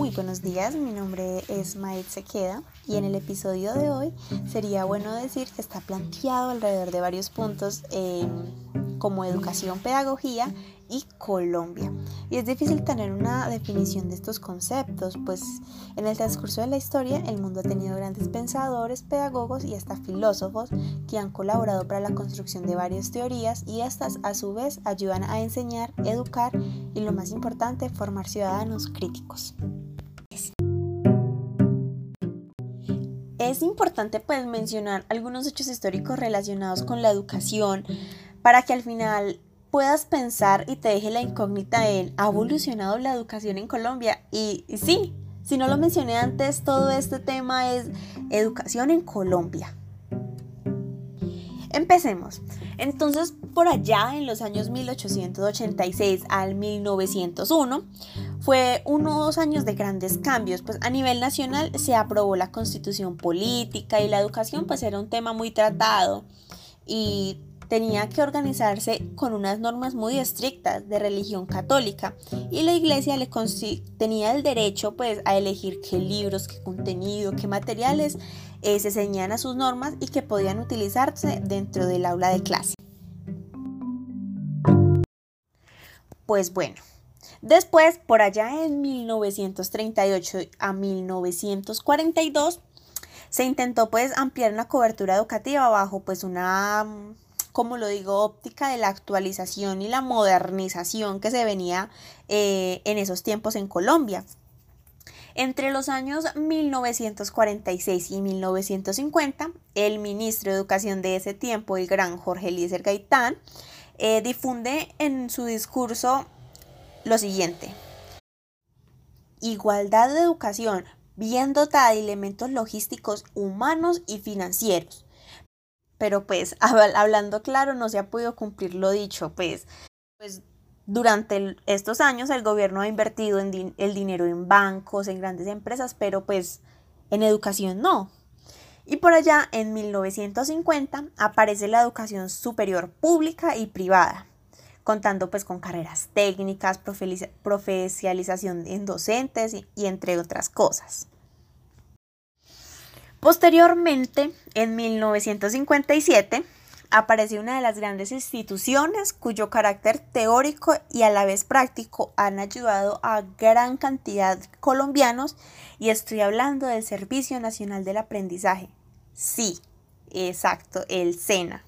Muy buenos días, mi nombre es Maed Sequeda y en el episodio de hoy sería bueno decir que está planteado alrededor de varios puntos como educación, pedagogía y Colombia. Y es difícil tener una definición de estos conceptos, pues en el transcurso de la historia el mundo ha tenido grandes pensadores, pedagogos y hasta filósofos que han colaborado para la construcción de varias teorías y estas a su vez ayudan a enseñar, educar y lo más importante, formar ciudadanos críticos. Es importante pues mencionar algunos hechos históricos relacionados con la educación para que al final puedas pensar y te deje la incógnita en ¿ha evolucionado la educación en Colombia? Y, sí, si no lo mencioné antes, todo este tema es educación en Colombia. Empecemos. Entonces, por allá en los años 1886 al 1901, fue unos años de grandes cambios, pues a nivel nacional se aprobó la constitución política y la educación pues era un tema muy tratado y tenía que organizarse con unas normas muy estrictas de religión católica y la iglesia le tenía el derecho pues a elegir qué libros, qué contenido, qué materiales eh, se ceñían a sus normas y que podían utilizarse dentro del aula de clase. Pues bueno, después por allá en 1938 a 1942 se intentó pues ampliar la cobertura educativa bajo pues una como lo digo, óptica de la actualización y la modernización que se venía eh, en esos tiempos en Colombia. Entre los años 1946 y 1950, el ministro de Educación de ese tiempo, el gran Jorge Eliezer Gaitán, eh, difunde en su discurso lo siguiente. Igualdad de educación bien dotada de elementos logísticos humanos y financieros pero pues hablando claro no se ha podido cumplir lo dicho, pues, pues durante estos años el gobierno ha invertido en el dinero en bancos, en grandes empresas, pero pues en educación no. Y por allá en 1950 aparece la educación superior pública y privada, contando pues con carreras técnicas, profesionalización en docentes y entre otras cosas. Posteriormente, en 1957, apareció una de las grandes instituciones cuyo carácter teórico y a la vez práctico han ayudado a gran cantidad de colombianos y estoy hablando del Servicio Nacional del Aprendizaje. Sí, exacto, el SENA.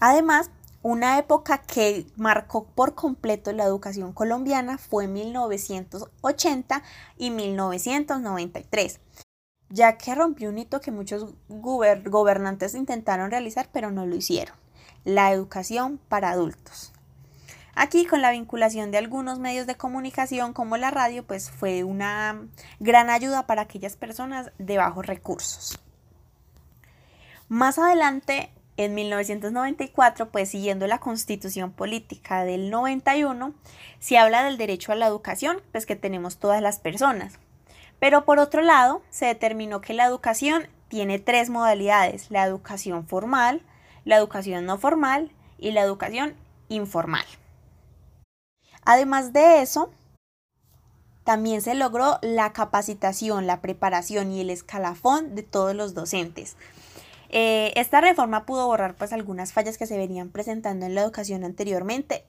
Además, una época que marcó por completo la educación colombiana fue 1980 y 1993 ya que rompió un hito que muchos gobernantes intentaron realizar pero no lo hicieron, la educación para adultos. Aquí con la vinculación de algunos medios de comunicación como la radio, pues fue una gran ayuda para aquellas personas de bajos recursos. Más adelante, en 1994, pues siguiendo la constitución política del 91, se habla del derecho a la educación, pues que tenemos todas las personas. Pero por otro lado, se determinó que la educación tiene tres modalidades, la educación formal, la educación no formal y la educación informal. Además de eso, también se logró la capacitación, la preparación y el escalafón de todos los docentes. Eh, esta reforma pudo borrar pues algunas fallas que se venían presentando en la educación anteriormente,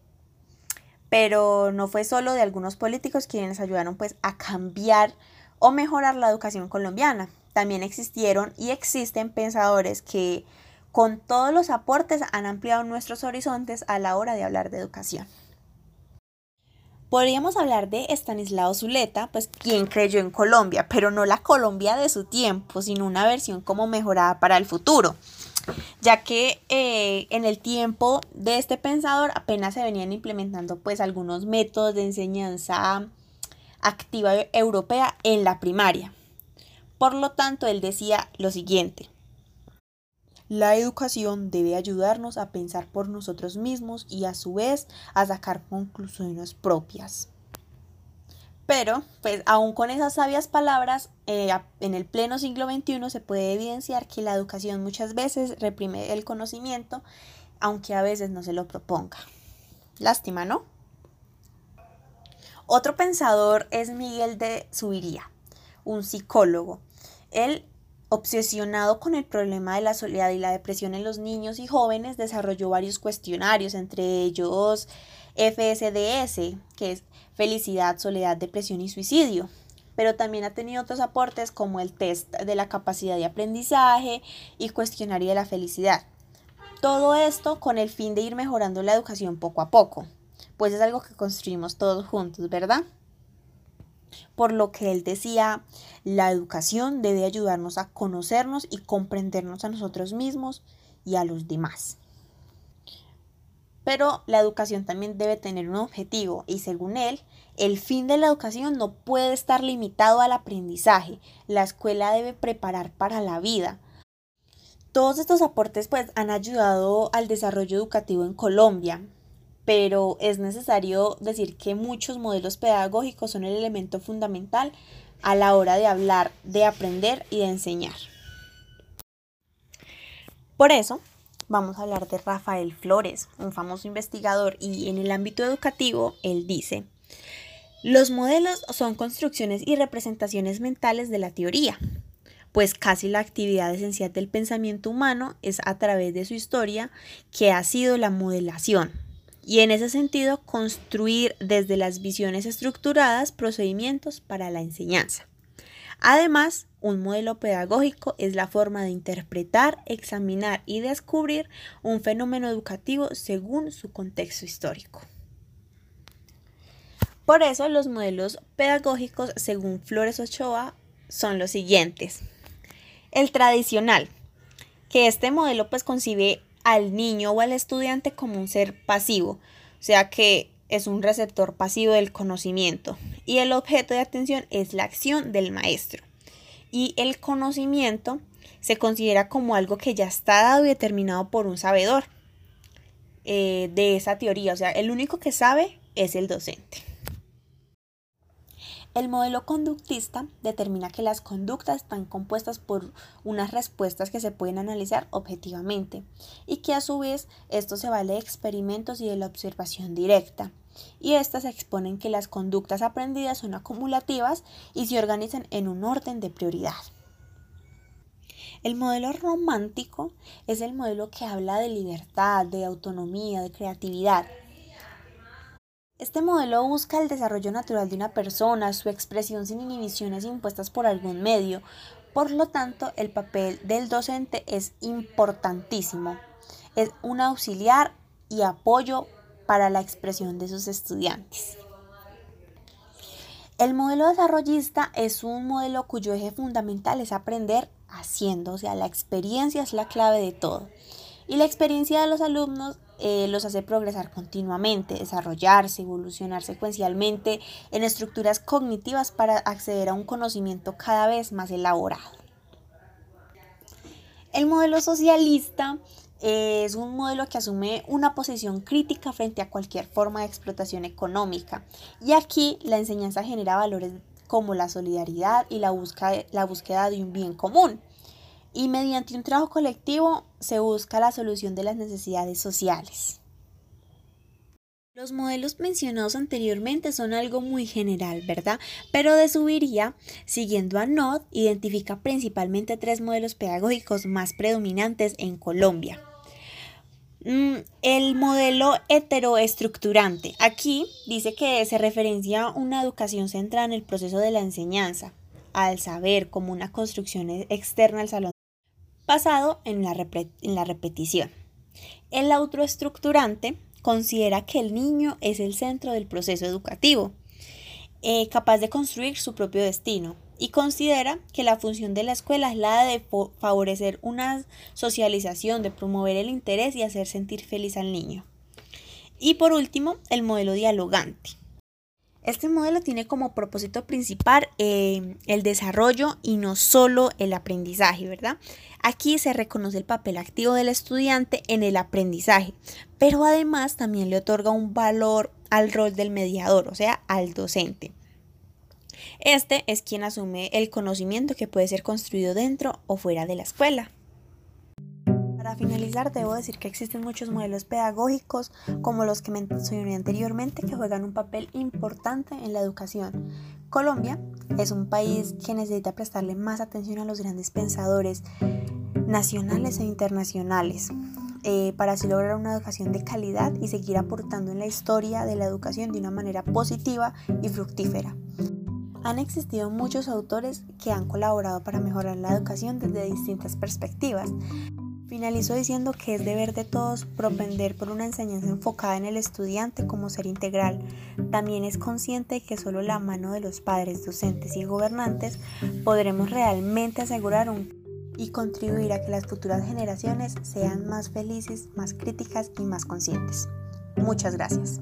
pero no fue solo de algunos políticos quienes ayudaron pues a cambiar o mejorar la educación colombiana. También existieron y existen pensadores que con todos los aportes han ampliado nuestros horizontes a la hora de hablar de educación. Podríamos hablar de Estanislao Zuleta, pues quien creyó en Colombia, pero no la Colombia de su tiempo, sino una versión como mejorada para el futuro, ya que eh, en el tiempo de este pensador apenas se venían implementando pues algunos métodos de enseñanza activa europea en la primaria. Por lo tanto, él decía lo siguiente. La educación debe ayudarnos a pensar por nosotros mismos y a su vez a sacar conclusiones propias. Pero, pues aún con esas sabias palabras, eh, en el pleno siglo XXI se puede evidenciar que la educación muchas veces reprime el conocimiento, aunque a veces no se lo proponga. Lástima, ¿no? Otro pensador es Miguel de Subiría, un psicólogo. Él, obsesionado con el problema de la soledad y la depresión en los niños y jóvenes, desarrolló varios cuestionarios, entre ellos FSDS, que es felicidad, soledad, depresión y suicidio. Pero también ha tenido otros aportes como el test de la capacidad de aprendizaje y cuestionario de la felicidad. Todo esto con el fin de ir mejorando la educación poco a poco pues es algo que construimos todos juntos, ¿verdad? Por lo que él decía, la educación debe ayudarnos a conocernos y comprendernos a nosotros mismos y a los demás. Pero la educación también debe tener un objetivo y según él, el fin de la educación no puede estar limitado al aprendizaje. La escuela debe preparar para la vida. Todos estos aportes pues han ayudado al desarrollo educativo en Colombia, pero es necesario decir que muchos modelos pedagógicos son el elemento fundamental a la hora de hablar, de aprender y de enseñar. Por eso, vamos a hablar de Rafael Flores, un famoso investigador, y en el ámbito educativo, él dice, los modelos son construcciones y representaciones mentales de la teoría, pues casi la actividad esencial del pensamiento humano es a través de su historia que ha sido la modelación, y en ese sentido construir desde las visiones estructuradas procedimientos para la enseñanza. Además, un modelo pedagógico es la forma de interpretar, examinar y descubrir un fenómeno educativo según su contexto histórico. Por eso los modelos pedagógicos, según Flores Ochoa, son los siguientes. El tradicional, que este modelo pues concibe al niño o al estudiante como un ser pasivo, o sea que es un receptor pasivo del conocimiento y el objeto de atención es la acción del maestro. Y el conocimiento se considera como algo que ya está dado y determinado por un sabedor eh, de esa teoría, o sea, el único que sabe es el docente. El modelo conductista determina que las conductas están compuestas por unas respuestas que se pueden analizar objetivamente y que a su vez esto se vale de experimentos y de la observación directa. Y estas exponen que las conductas aprendidas son acumulativas y se organizan en un orden de prioridad. El modelo romántico es el modelo que habla de libertad, de autonomía, de creatividad, este modelo busca el desarrollo natural de una persona, su expresión sin inhibiciones impuestas por algún medio. Por lo tanto, el papel del docente es importantísimo. Es un auxiliar y apoyo para la expresión de sus estudiantes. El modelo desarrollista es un modelo cuyo eje fundamental es aprender haciendo, o sea, la experiencia es la clave de todo. Y la experiencia de los alumnos eh, los hace progresar continuamente, desarrollarse, evolucionar secuencialmente en estructuras cognitivas para acceder a un conocimiento cada vez más elaborado. El modelo socialista es un modelo que asume una posición crítica frente a cualquier forma de explotación económica y aquí la enseñanza genera valores como la solidaridad y la la búsqueda de un bien común y mediante un trabajo colectivo se busca la solución de las necesidades sociales. Los modelos mencionados anteriormente son algo muy general, ¿verdad? Pero de Subiría, siguiendo a NOD, identifica principalmente tres modelos pedagógicos más predominantes en Colombia. Mm, el modelo heteroestructurante. Aquí dice que se referencia a una educación centrada en el proceso de la enseñanza, al saber como una construcción externa al salón basado en la, en la repetición. El autoestructurante considera que el niño es el centro del proceso educativo, eh, capaz de construir su propio destino, y considera que la función de la escuela es la de favorecer una socialización, de promover el interés y hacer sentir feliz al niño. Y por último, el modelo dialogante. Este modelo tiene como propósito principal eh, el desarrollo y no solo el aprendizaje, ¿verdad? Aquí se reconoce el papel activo del estudiante en el aprendizaje, pero además también le otorga un valor al rol del mediador, o sea, al docente. Este es quien asume el conocimiento que puede ser construido dentro o fuera de la escuela. Para finalizar, debo decir que existen muchos modelos pedagógicos, como los que mencioné anteriormente, que juegan un papel importante en la educación. Colombia es un país que necesita prestarle más atención a los grandes pensadores nacionales e internacionales. Eh, para así lograr una educación de calidad y seguir aportando en la historia de la educación de una manera positiva y fructífera. Han existido muchos autores que han colaborado para mejorar la educación desde distintas perspectivas. Finalizo diciendo que es deber de todos propender por una enseñanza enfocada en el estudiante como ser integral. También es consciente que solo la mano de los padres, docentes y gobernantes podremos realmente asegurar un y contribuir a que las futuras generaciones sean más felices, más críticas y más conscientes. Muchas gracias.